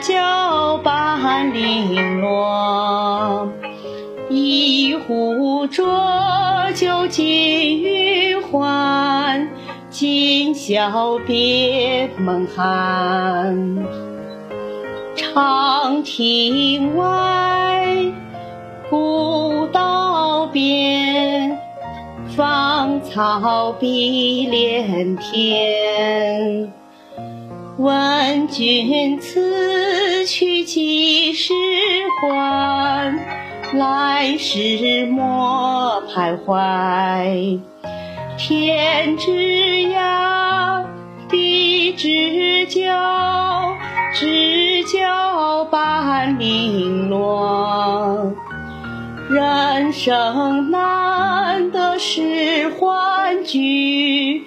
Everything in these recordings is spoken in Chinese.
交半零落。一壶浊酒尽余欢。今宵别梦寒，长亭外，古道边，芳草碧连天。问君此去几时还？来时莫徘徊。天之涯，地之角，知交半零落。人生难得是欢聚，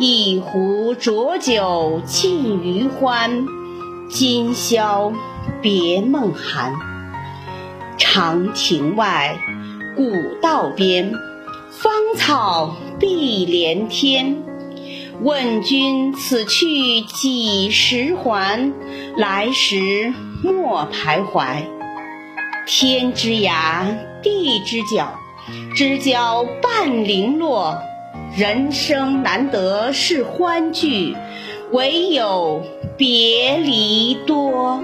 一壶浊酒尽余欢，今宵别梦寒。长亭外，古道边，芳草碧连天。问君此去几时还？来时莫徘徊。天之涯，地之角，知交半零落。人生难得是欢聚，唯有别离多。